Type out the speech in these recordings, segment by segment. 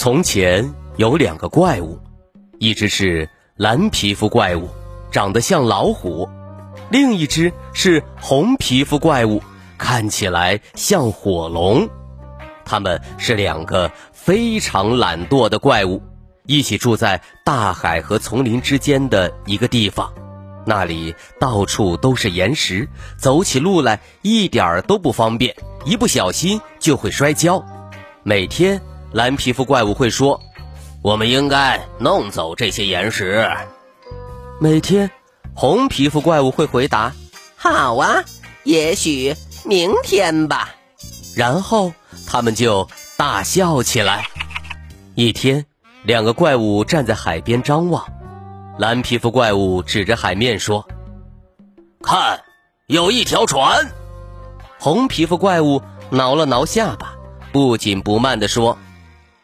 从前有两个怪物，一只是蓝皮肤怪物，长得像老虎；另一只是红皮肤怪物，看起来像火龙。它们是两个非常懒惰的怪物，一起住在大海和丛林之间的一个地方。那里到处都是岩石，走起路来一点儿都不方便，一不小心就会摔跤。每天。蓝皮肤怪物会说：“我们应该弄走这些岩石。”每天，红皮肤怪物会回答：“好啊，也许明天吧。”然后他们就大笑起来。一天，两个怪物站在海边张望，蓝皮肤怪物指着海面说：“看，有一条船。”红皮肤怪物挠了挠下巴，不紧不慢地说。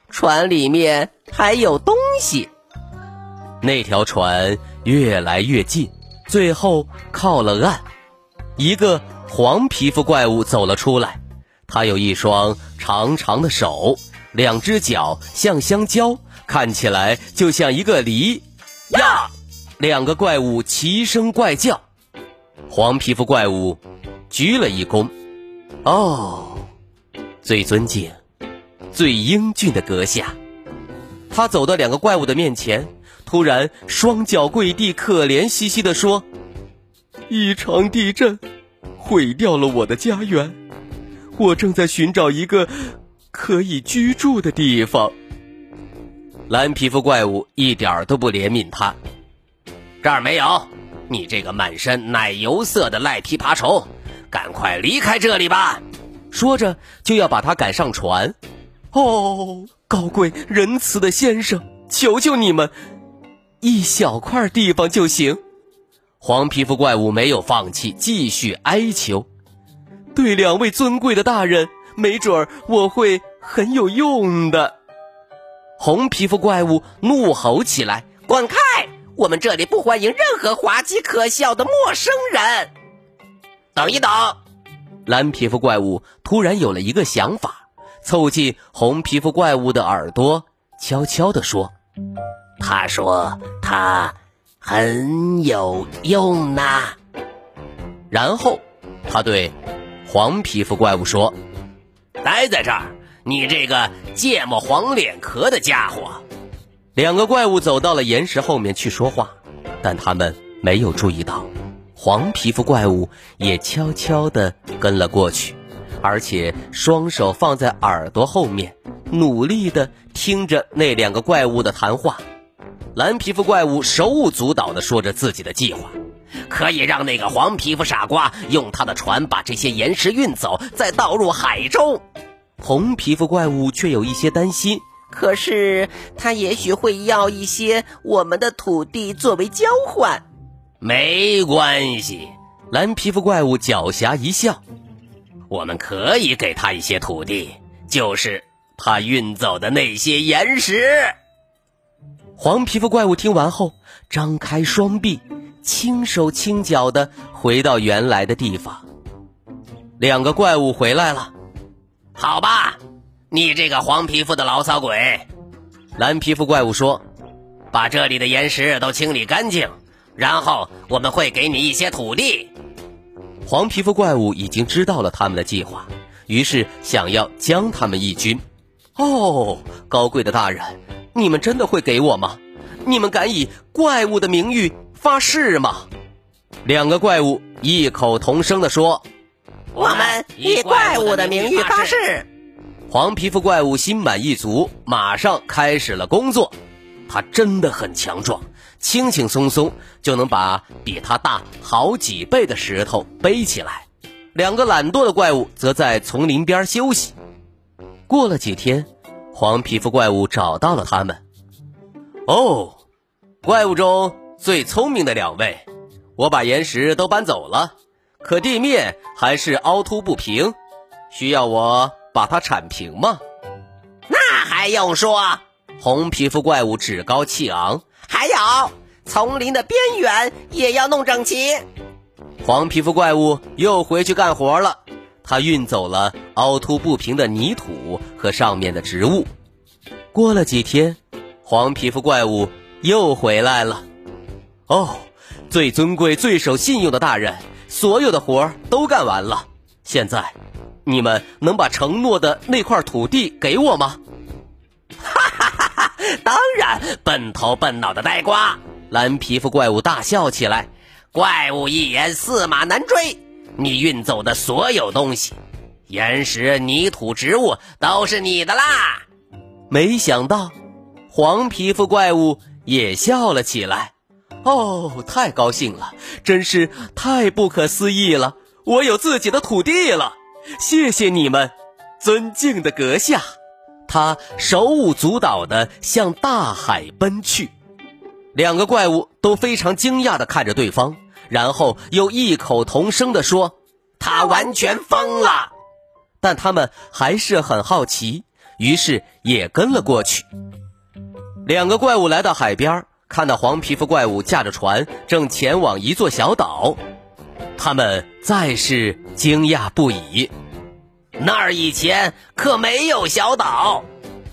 船里面还有东西。那条船越来越近，最后靠了岸。一个黄皮肤怪物走了出来，它有一双长长的手，两只脚像香蕉，看起来就像一个梨。呀！两个怪物齐声怪叫。黄皮肤怪物鞠了一躬。哦，最尊敬。最英俊的阁下，他走到两个怪物的面前，突然双脚跪地，可怜兮兮地说：“一场地震毁掉了我的家园，我正在寻找一个可以居住的地方。”蓝皮肤怪物一点都不怜悯他，这儿没有，你这个满身奶油色的赖皮爬虫，赶快离开这里吧！说着就要把他赶上船。哦，高贵仁慈的先生，求求你们，一小块地方就行。黄皮肤怪物没有放弃，继续哀求。对两位尊贵的大人，没准儿我会很有用的。红皮肤怪物怒吼起来：“滚开！我们这里不欢迎任何滑稽可笑的陌生人。”等一等，蓝皮肤怪物突然有了一个想法。凑近红皮肤怪物的耳朵，悄悄地说：“他说他很有用呐。”然后他对黄皮肤怪物说：“待在这儿，你这个芥末黄脸壳的家伙。”两个怪物走到了岩石后面去说话，但他们没有注意到，黄皮肤怪物也悄悄地跟了过去。而且双手放在耳朵后面，努力的听着那两个怪物的谈话。蓝皮肤怪物手舞足蹈的说着自己的计划，可以让那个黄皮肤傻瓜用他的船把这些岩石运走，再倒入海中。红皮肤怪物却有一些担心，可是他也许会要一些我们的土地作为交换。没关系，蓝皮肤怪物狡黠一笑。我们可以给他一些土地，就是他运走的那些岩石。黄皮肤怪物听完后，张开双臂，轻手轻脚的回到原来的地方。两个怪物回来了，好吧，你这个黄皮肤的牢骚鬼。蓝皮肤怪物说：“把这里的岩石都清理干净，然后我们会给你一些土地。”黄皮肤怪物已经知道了他们的计划，于是想要将他们一军。哦，高贵的大人，你们真的会给我吗？你们敢以怪物的名誉发誓吗？两个怪物异口同声地说：“我们以怪物的名誉发誓。”黄皮肤怪物心满意足，马上开始了工作。他真的很强壮。轻轻松松就能把比他大好几倍的石头背起来。两个懒惰的怪物则在丛林边休息。过了几天，黄皮肤怪物找到了他们。哦，怪物中最聪明的两位，我把岩石都搬走了，可地面还是凹凸不平，需要我把它铲平吗？那还用说？红皮肤怪物趾高气昂。还有，丛林的边缘也要弄整齐。黄皮肤怪物又回去干活了。他运走了凹凸不平的泥土和上面的植物。过了几天，黄皮肤怪物又回来了。哦，最尊贵、最守信用的大人，所有的活儿都干完了。现在，你们能把承诺的那块土地给我吗？当然，笨头笨脑的呆瓜！蓝皮肤怪物大笑起来。怪物一言，驷马难追。你运走的所有东西，岩石、泥土、植物都是你的啦！没想到，黄皮肤怪物也笑了起来。哦，太高兴了，真是太不可思议了！我有自己的土地了，谢谢你们，尊敬的阁下。他手舞足蹈地向大海奔去。两个怪物都非常惊讶地看着对方。然后又异口同声地说：“他完全疯了。”但他们还是很好奇，于是也跟了过去。两个怪物来到海边，看到黄皮肤怪物驾着船正前往一座小岛，他们再是惊讶不已。那儿以前可没有小岛。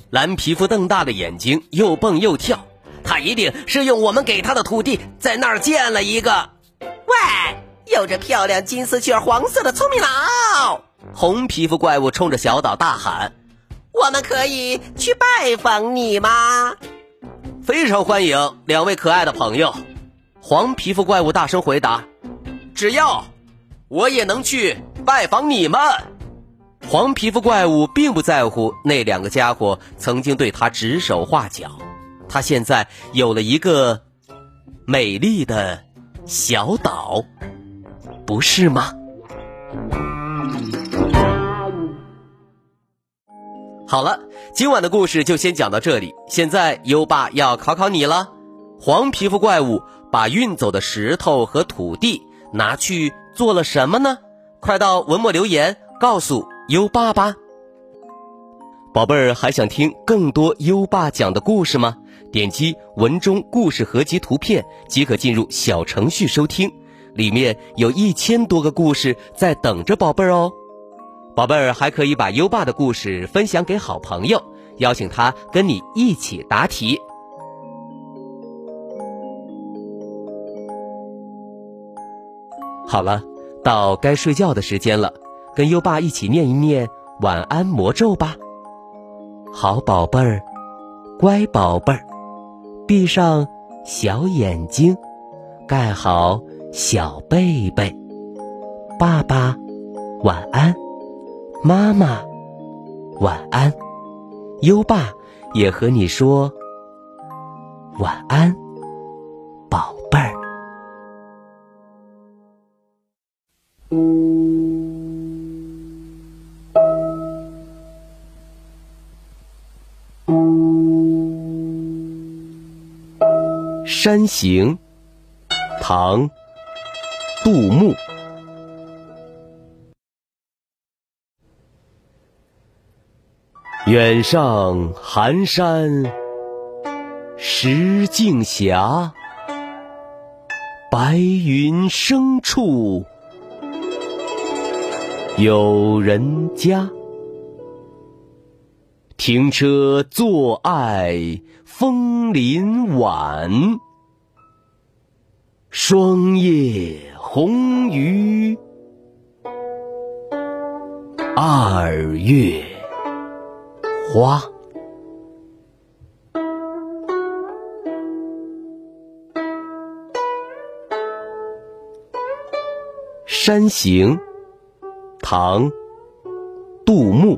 蓝皮肤瞪大了眼睛，又蹦又跳。他一定是用我们给他的土地在那儿建了一个。喂，有着漂亮金丝雀黄色的聪明佬！红皮肤怪物冲着小岛大喊：“我们可以去拜访你吗？”非常欢迎两位可爱的朋友。黄皮肤怪物大声回答：“只要我也能去拜访你们。”黄皮肤怪物并不在乎那两个家伙曾经对他指手画脚，他现在有了一个美丽的。小岛，不是吗？好了，今晚的故事就先讲到这里。现在优爸要考考你了：黄皮肤怪物把运走的石头和土地拿去做了什么呢？快到文末留言告诉优爸吧。宝贝儿，还想听更多优爸讲的故事吗？点击文中故事合集图片即可进入小程序收听，里面有一千多个故事在等着宝贝儿哦。宝贝儿还可以把优爸的故事分享给好朋友，邀请他跟你一起答题。好了，到该睡觉的时间了，跟优爸一起念一念晚安魔咒吧。好宝贝儿，乖宝贝儿。闭上小眼睛，盖好小被被。爸爸晚安，妈妈晚安，优爸也和你说晚安，宝贝儿。山行，唐，杜牧。远上寒山石径斜，白云生处有人家。停车坐爱枫林晚。霜叶红于二月花。山行，唐，杜牧。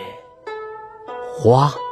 花。